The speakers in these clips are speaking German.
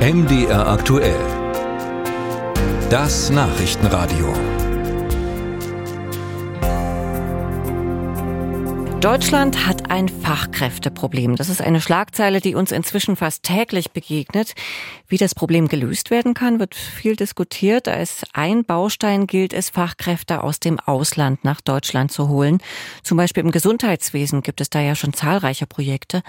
MDR aktuell. Das Nachrichtenradio. Deutschland hat ein Fachkräfteproblem. Das ist eine Schlagzeile, die uns inzwischen fast täglich begegnet. Wie das Problem gelöst werden kann, wird viel diskutiert. Als ein Baustein gilt es, Fachkräfte aus dem Ausland nach Deutschland zu holen. Zum Beispiel im Gesundheitswesen gibt es da ja schon zahlreiche Projekte.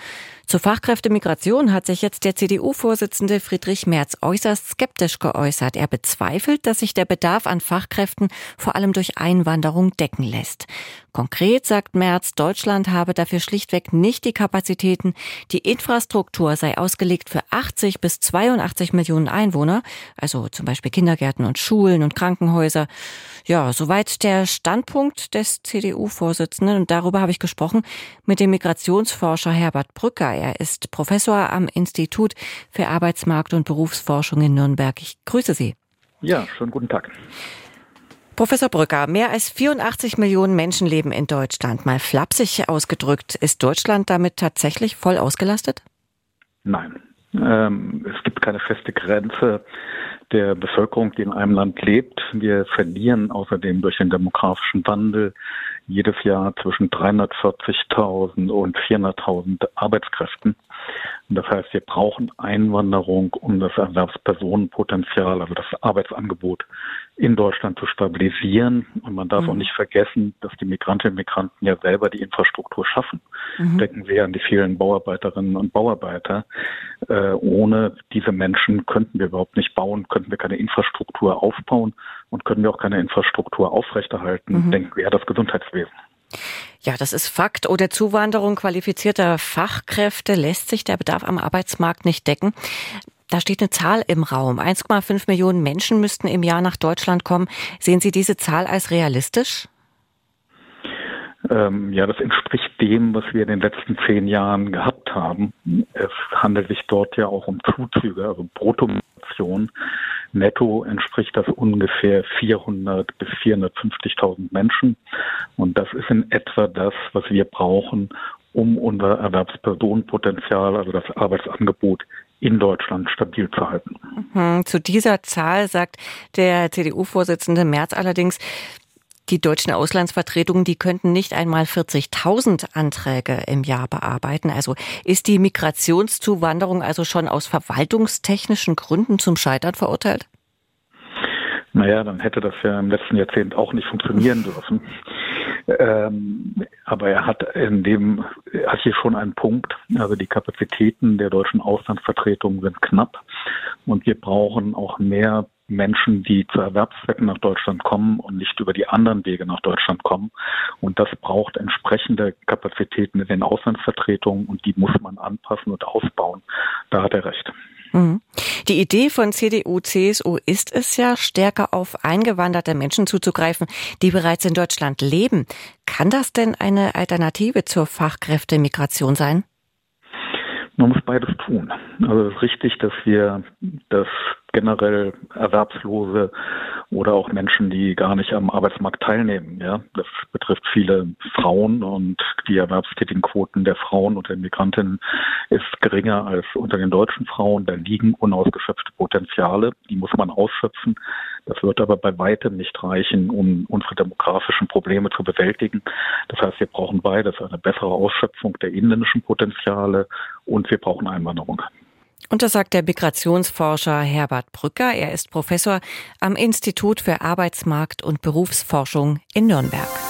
Zur Fachkräftemigration hat sich jetzt der CDU-Vorsitzende Friedrich Merz äußerst skeptisch geäußert. Er bezweifelt, dass sich der Bedarf an Fachkräften vor allem durch Einwanderung decken lässt. Konkret sagt Merz, Deutschland habe dafür schlichtweg nicht die Kapazitäten. Die Infrastruktur sei ausgelegt für 80 bis 82 Millionen Einwohner, also zum Beispiel Kindergärten und Schulen und Krankenhäuser. Ja, soweit der Standpunkt des CDU-Vorsitzenden. Und darüber habe ich gesprochen mit dem Migrationsforscher Herbert Brücker. Er ist Professor am Institut für Arbeitsmarkt und Berufsforschung in Nürnberg. Ich grüße Sie. Ja, schönen guten Tag. Professor Brücker, mehr als 84 Millionen Menschen leben in Deutschland. Mal flapsig ausgedrückt, ist Deutschland damit tatsächlich voll ausgelastet? Nein. Ähm, es gibt keine feste Grenze der Bevölkerung, die in einem Land lebt. Wir verlieren außerdem durch den demografischen Wandel jedes Jahr zwischen 340.000 und 400.000 Arbeitskräften. Das heißt, wir brauchen Einwanderung, um das Erwerbspersonenpotenzial, also das Arbeitsangebot in Deutschland zu stabilisieren. Und man darf mhm. auch nicht vergessen, dass die Migrantinnen und Migranten ja selber die Infrastruktur schaffen. Mhm. Denken wir an die vielen Bauarbeiterinnen und Bauarbeiter. Äh, ohne diese Menschen könnten wir überhaupt nicht bauen, könnten wir keine Infrastruktur aufbauen und können wir auch keine Infrastruktur aufrechterhalten. Mhm. Denken wir an das Gesundheitswesen. Ja, das ist Fakt. Ohne Zuwanderung qualifizierter Fachkräfte lässt sich der Bedarf am Arbeitsmarkt nicht decken. Da steht eine Zahl im Raum. 1,5 Millionen Menschen müssten im Jahr nach Deutschland kommen. Sehen Sie diese Zahl als realistisch? Ähm, ja, das entspricht dem, was wir in den letzten zehn Jahren gehabt haben. Es handelt sich dort ja auch um Zuzüge, also Bruttomigration. Netto entspricht das ungefähr 400 bis 450.000 Menschen. Und das ist in etwa das, was wir brauchen, um unser Erwerbspersonenpotenzial, also das Arbeitsangebot in Deutschland stabil zu halten. Mhm. Zu dieser Zahl sagt der CDU-Vorsitzende Merz allerdings, die deutschen Auslandsvertretungen, die könnten nicht einmal 40.000 Anträge im Jahr bearbeiten. Also ist die Migrationszuwanderung also schon aus verwaltungstechnischen Gründen zum Scheitern verurteilt? Naja, dann hätte das ja im letzten Jahrzehnt auch nicht funktionieren dürfen. Ähm, aber er hat in dem, er hat hier schon einen Punkt. Also die Kapazitäten der deutschen Auslandsvertretungen sind knapp und wir brauchen auch mehr Menschen, die zu Erwerbszwecken nach Deutschland kommen und nicht über die anderen Wege nach Deutschland kommen. Und das braucht entsprechende Kapazitäten in den Auslandsvertretungen und die muss man anpassen und ausbauen. Da hat er recht. Mhm. Die Idee von CDU, CSU ist es ja, stärker auf eingewanderte Menschen zuzugreifen, die bereits in Deutschland leben. Kann das denn eine Alternative zur Fachkräftemigration sein? Man muss beides tun. Also es ist richtig, dass wir das generell Erwerbslose oder auch Menschen, die gar nicht am Arbeitsmarkt teilnehmen. Ja, das betrifft viele Frauen und die erwerbstätigen Quoten der Frauen unter den Migrantinnen ist geringer als unter den deutschen Frauen. Da liegen unausgeschöpfte Potenziale, die muss man ausschöpfen. Das wird aber bei weitem nicht reichen, um unsere demografischen Probleme zu bewältigen. Das heißt, wir brauchen beides, eine bessere Ausschöpfung der inländischen Potenziale und wir brauchen Einwanderung. Und das sagt der Migrationsforscher Herbert Brücker. Er ist Professor am Institut für Arbeitsmarkt und Berufsforschung in Nürnberg.